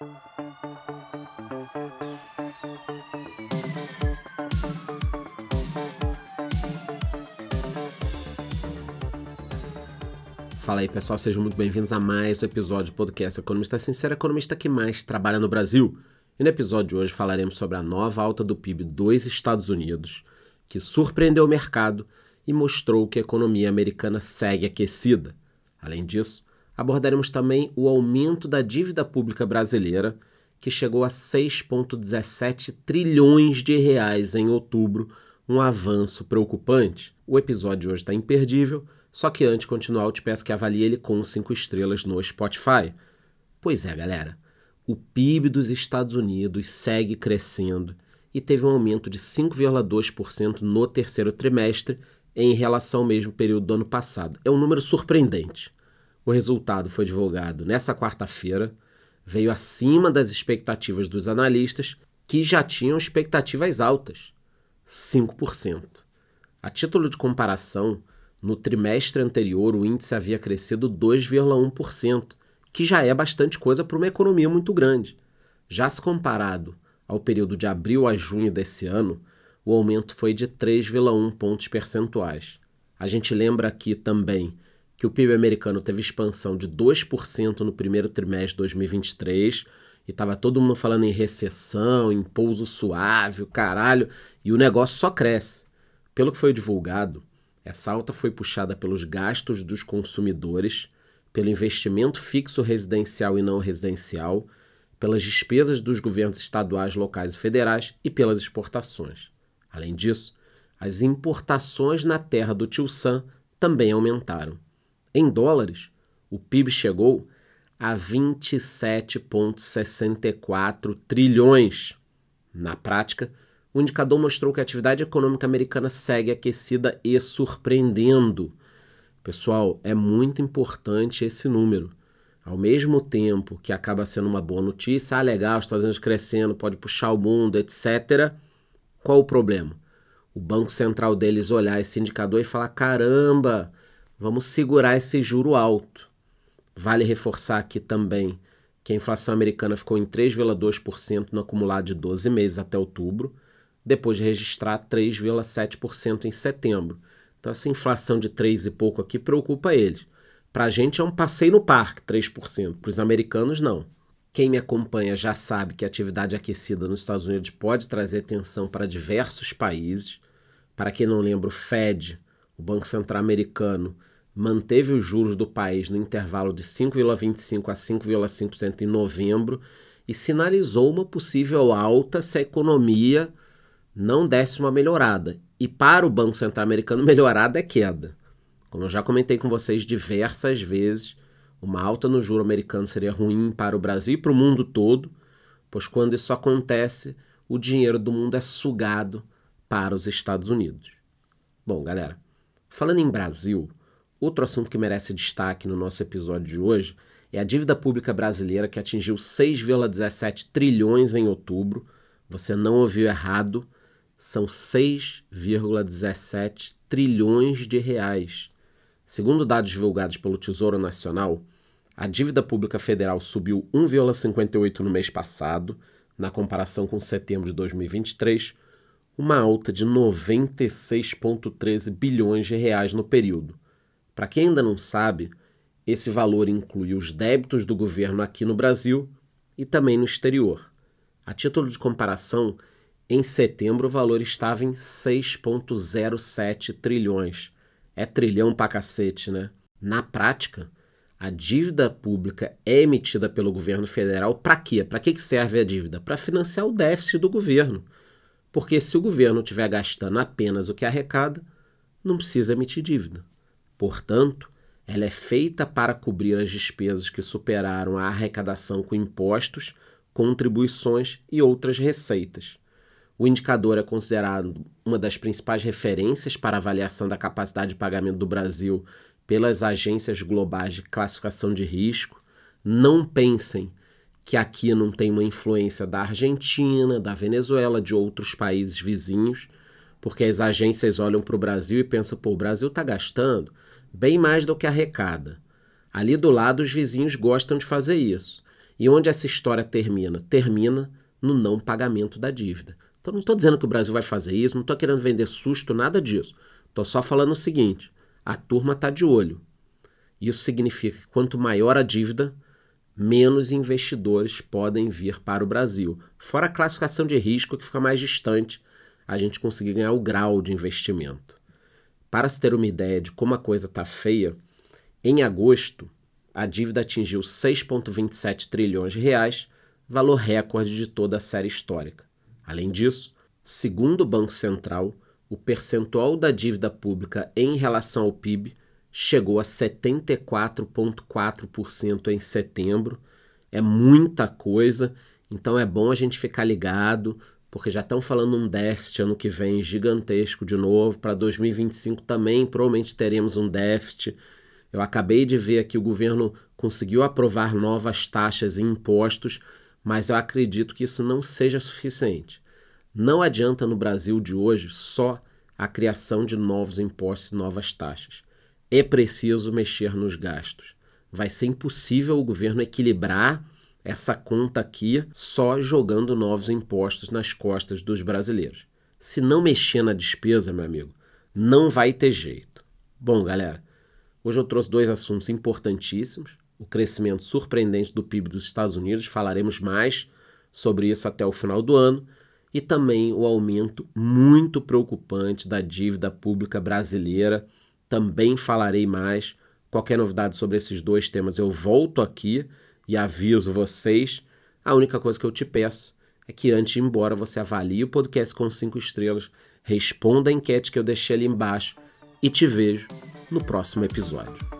Fala aí pessoal, sejam muito bem-vindos a mais um episódio do podcast Economista Sincero, economista que mais trabalha no Brasil. E no episódio de hoje falaremos sobre a nova alta do PIB dos Estados Unidos, que surpreendeu o mercado e mostrou que a economia americana segue aquecida. Além disso, abordaremos também o aumento da dívida pública brasileira, que chegou a 6,17 trilhões de reais em outubro, um avanço preocupante. O episódio hoje está imperdível só que antes de continuar, eu te peço que avalie ele com 5 estrelas no Spotify. Pois é, galera. O PIB dos Estados Unidos segue crescendo e teve um aumento de 5,2% no terceiro trimestre em relação ao mesmo período do ano passado. É um número surpreendente. O resultado foi divulgado nessa quarta-feira, veio acima das expectativas dos analistas, que já tinham expectativas altas, 5%. A título de comparação, no trimestre anterior, o índice havia crescido 2,1%, que já é bastante coisa para uma economia muito grande. Já se comparado ao período de abril a junho desse ano, o aumento foi de 3,1 pontos percentuais. A gente lembra aqui também que o PIB americano teve expansão de 2% no primeiro trimestre de 2023 e estava todo mundo falando em recessão, em pouso suave, o caralho, e o negócio só cresce. Pelo que foi divulgado, essa alta foi puxada pelos gastos dos consumidores, pelo investimento fixo residencial e não residencial, pelas despesas dos governos estaduais, locais e federais e pelas exportações. Além disso, as importações na terra do Tio Sam também aumentaram. Em dólares, o PIB chegou a 27,64 trilhões. Na prática, o indicador mostrou que a atividade econômica americana segue aquecida e surpreendendo. Pessoal, é muito importante esse número. Ao mesmo tempo que acaba sendo uma boa notícia, ah, legal, os Estados Unidos crescendo, pode puxar o mundo, etc. Qual o problema? O Banco Central deles olhar esse indicador e falar: caramba, vamos segurar esse juro alto. Vale reforçar aqui também que a inflação americana ficou em 3,2% no acumulado de 12 meses até outubro depois de registrar 3,7% em setembro. Então, essa inflação de 3 e pouco aqui preocupa eles. Para a gente é um passeio no parque, 3%. Para os americanos, não. Quem me acompanha já sabe que a atividade aquecida nos Estados Unidos pode trazer tensão para diversos países. Para quem não lembra, o Fed, o Banco Central Americano, manteve os juros do país no intervalo de 5,25% a 5,5% em novembro e sinalizou uma possível alta se a economia não desse uma melhorada. E para o Banco Central Americano, melhorada é queda. Como eu já comentei com vocês diversas vezes, uma alta no juro americano seria ruim para o Brasil e para o mundo todo, pois quando isso acontece, o dinheiro do mundo é sugado para os Estados Unidos. Bom, galera, falando em Brasil, outro assunto que merece destaque no nosso episódio de hoje é a dívida pública brasileira que atingiu 6,17 trilhões em outubro. Você não ouviu errado são 6,17 trilhões de reais. Segundo dados divulgados pelo Tesouro Nacional, a dívida pública federal subiu 1,58 no mês passado, na comparação com setembro de 2023, uma alta de 96,13 bilhões de reais no período. Para quem ainda não sabe, esse valor inclui os débitos do governo aqui no Brasil e também no exterior. A título de comparação, em setembro, o valor estava em 6,07 trilhões. É trilhão pra cacete, né? Na prática, a dívida pública é emitida pelo governo federal para quê? Para que serve a dívida? Para financiar o déficit do governo. Porque se o governo estiver gastando apenas o que arrecada, não precisa emitir dívida. Portanto, ela é feita para cobrir as despesas que superaram a arrecadação com impostos, contribuições e outras receitas. O indicador é considerado uma das principais referências para avaliação da capacidade de pagamento do Brasil pelas agências globais de classificação de risco. Não pensem que aqui não tem uma influência da Argentina, da Venezuela, de outros países vizinhos, porque as agências olham para o Brasil e pensam: pô, o Brasil está gastando bem mais do que arrecada. Ali do lado, os vizinhos gostam de fazer isso. E onde essa história termina? Termina no não pagamento da dívida. Então não estou dizendo que o Brasil vai fazer isso, não estou querendo vender susto, nada disso. Estou só falando o seguinte: a turma está de olho. Isso significa que quanto maior a dívida, menos investidores podem vir para o Brasil. Fora a classificação de risco que fica mais distante, a gente conseguir ganhar o grau de investimento. Para se ter uma ideia de como a coisa está feia, em agosto a dívida atingiu 6,27 trilhões de reais, valor recorde de toda a série histórica. Além disso, segundo o Banco Central, o percentual da dívida pública em relação ao PIB chegou a 74,4% em setembro. É muita coisa, então é bom a gente ficar ligado, porque já estão falando um déficit ano que vem gigantesco de novo. Para 2025 também provavelmente teremos um déficit. Eu acabei de ver que o governo conseguiu aprovar novas taxas e impostos, mas eu acredito que isso não seja suficiente. Não adianta no Brasil de hoje só a criação de novos impostos e novas taxas. É preciso mexer nos gastos. Vai ser impossível o governo equilibrar essa conta aqui só jogando novos impostos nas costas dos brasileiros. Se não mexer na despesa, meu amigo, não vai ter jeito. Bom, galera, hoje eu trouxe dois assuntos importantíssimos: o crescimento surpreendente do PIB dos Estados Unidos, falaremos mais sobre isso até o final do ano e também o aumento muito preocupante da dívida pública brasileira. Também falarei mais. Qualquer novidade sobre esses dois temas eu volto aqui e aviso vocês. A única coisa que eu te peço é que antes de ir embora você avalie o podcast com cinco estrelas, responda a enquete que eu deixei ali embaixo e te vejo no próximo episódio.